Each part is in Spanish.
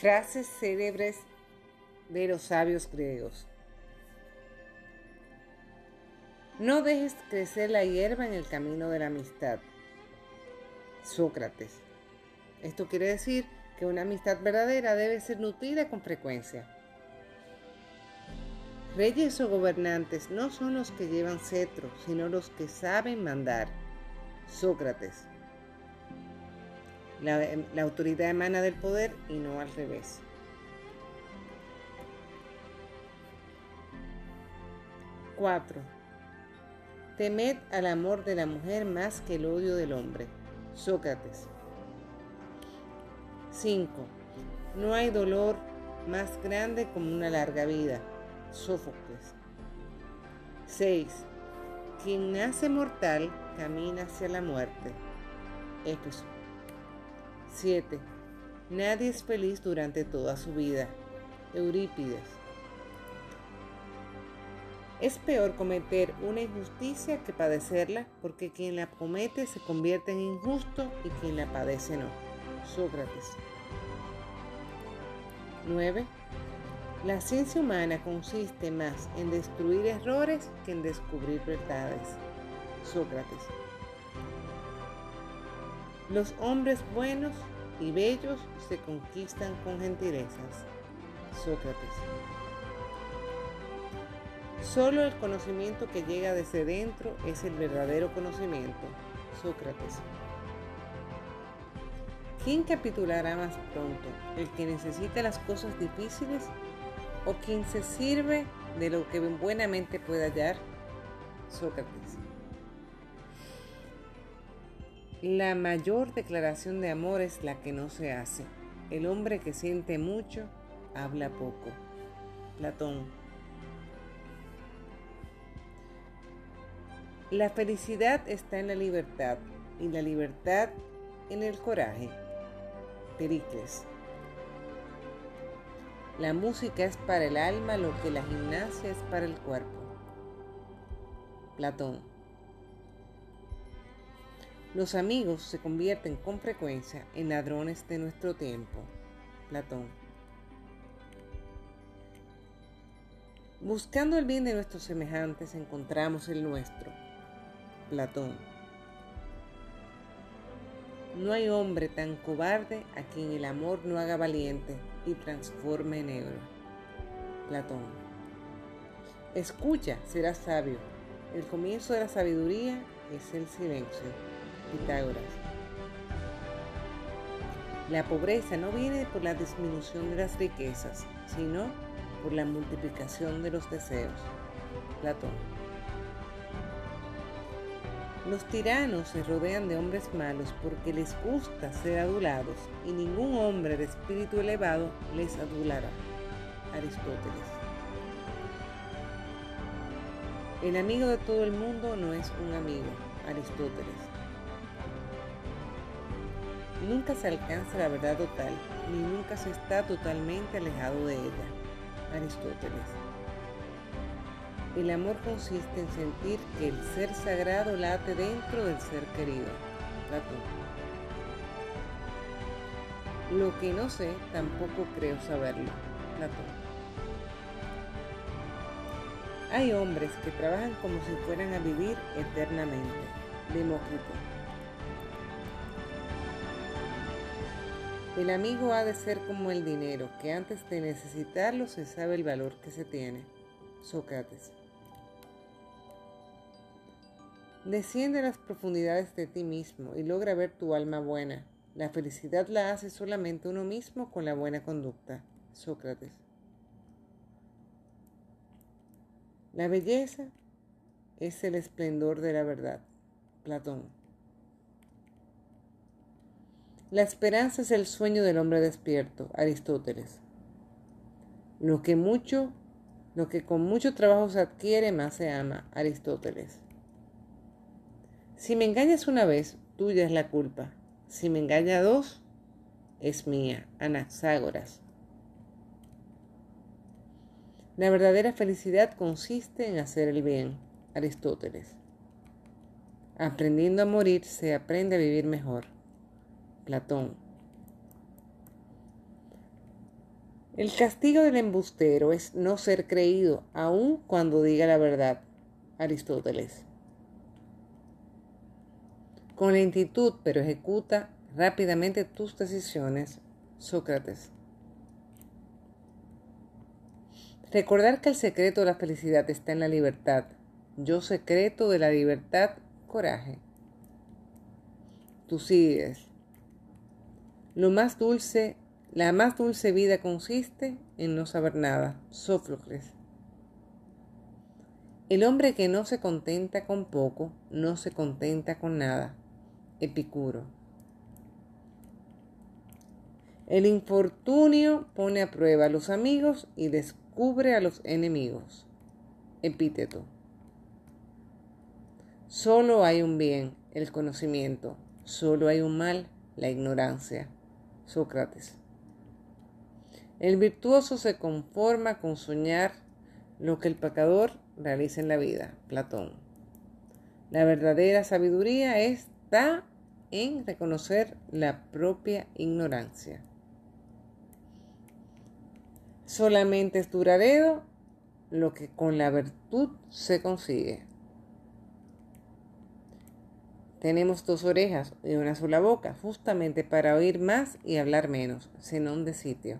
Frases célebres de los sabios griegos. No dejes crecer la hierba en el camino de la amistad. Sócrates. Esto quiere decir que una amistad verdadera debe ser nutrida con frecuencia. Reyes o gobernantes no son los que llevan cetro, sino los que saben mandar. Sócrates. La, autoridad emana del poder y no al revés. Cuatro. Temed al amor de la mujer más que el odio del hombre. Sócrates. 5. No hay dolor más grande como una larga vida. Sófocles. 6. Quien nace mortal camina hacia la muerte. Éfeso. 7. Nadie es feliz durante toda su vida. Eurípides. Es peor cometer una injusticia que padecerla, porque quien la comete se convierte en injusto y quien la padece no. Sócrates. 9. La ciencia humana consiste más en destruir errores que en descubrir verdades. Sócrates. Los hombres buenos y bellos se conquistan con gentilezas. Sócrates. Solo el conocimiento que llega desde dentro es el verdadero conocimiento. Sócrates. ¿Quién capitulará más pronto? ¿El que necesita las cosas difíciles o quien se sirve de lo que buenamente puede hallar? Sócrates. La mayor declaración de amor es la que no se hace. El hombre que siente mucho habla poco. Platón. La felicidad está en la libertad y la libertad en el coraje. Pericles. La música es para el alma lo que la gimnasia es para el cuerpo. Platón. Los amigos se convierten con frecuencia en ladrones de nuestro tiempo. Platón. Buscando el bien de nuestros semejantes encontramos el nuestro. Platón. No hay hombre tan cobarde a quien el amor no haga valiente y transforme en negro. Platón. Escucha, serás sabio. El comienzo de la sabiduría es el silencio. Pitágoras. La pobreza no viene por la disminución de las riquezas, sino por la multiplicación de los deseos. Platón. Los tiranos se rodean de hombres malos porque les gusta ser adulados y ningún hombre de espíritu elevado les adulará. Aristóteles. El amigo de todo el mundo no es un amigo. Aristóteles. Nunca se alcanza la verdad total, ni nunca se está totalmente alejado de ella. Aristóteles. El amor consiste en sentir que el ser sagrado late dentro del ser querido. Platón. Lo que no sé, tampoco creo saberlo. Platón. Hay hombres que trabajan como si fueran a vivir eternamente. Demócrito. El amigo ha de ser como el dinero, que antes de necesitarlo se sabe el valor que se tiene. Sócrates. Desciende a las profundidades de ti mismo y logra ver tu alma buena. La felicidad la hace solamente uno mismo con la buena conducta. Sócrates. La belleza es el esplendor de la verdad. Platón. La esperanza es el sueño del hombre despierto. Aristóteles. Lo que mucho, lo que con mucho trabajo se adquiere, más se ama. Aristóteles. Si me engañas una vez, tuya es la culpa. Si me engaña dos, es mía. Anaxágoras. La verdadera felicidad consiste en hacer el bien. Aristóteles. Aprendiendo a morir se aprende a vivir mejor. Platón. El castigo del embustero es no ser creído, aun cuando diga la verdad. Aristóteles. Con lentitud, pero ejecuta rápidamente tus decisiones. Sócrates. Recordar que el secreto de la felicidad está en la libertad. Yo secreto de la libertad, coraje. Tucídides. Lo más dulce la más dulce vida consiste en no saber nada. Sófocles. El hombre que no se contenta con poco, no se contenta con nada. Epicuro. El infortunio pone a prueba a los amigos y descubre a los enemigos. Epíteto. Solo hay un bien, el conocimiento. Solo hay un mal, la ignorancia. Sócrates. El virtuoso se conforma con soñar lo que el pecador realiza en la vida. Platón. La verdadera sabiduría está en reconocer la propia ignorancia. Solamente es duradero lo que con la virtud se consigue. Tenemos dos orejas y una sola boca, justamente para oír más y hablar menos, Zenón de sitio.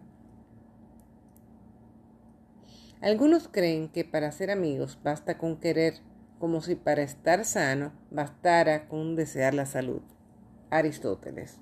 Algunos creen que para ser amigos basta con querer, como si para estar sano bastara con desear la salud. Aristóteles.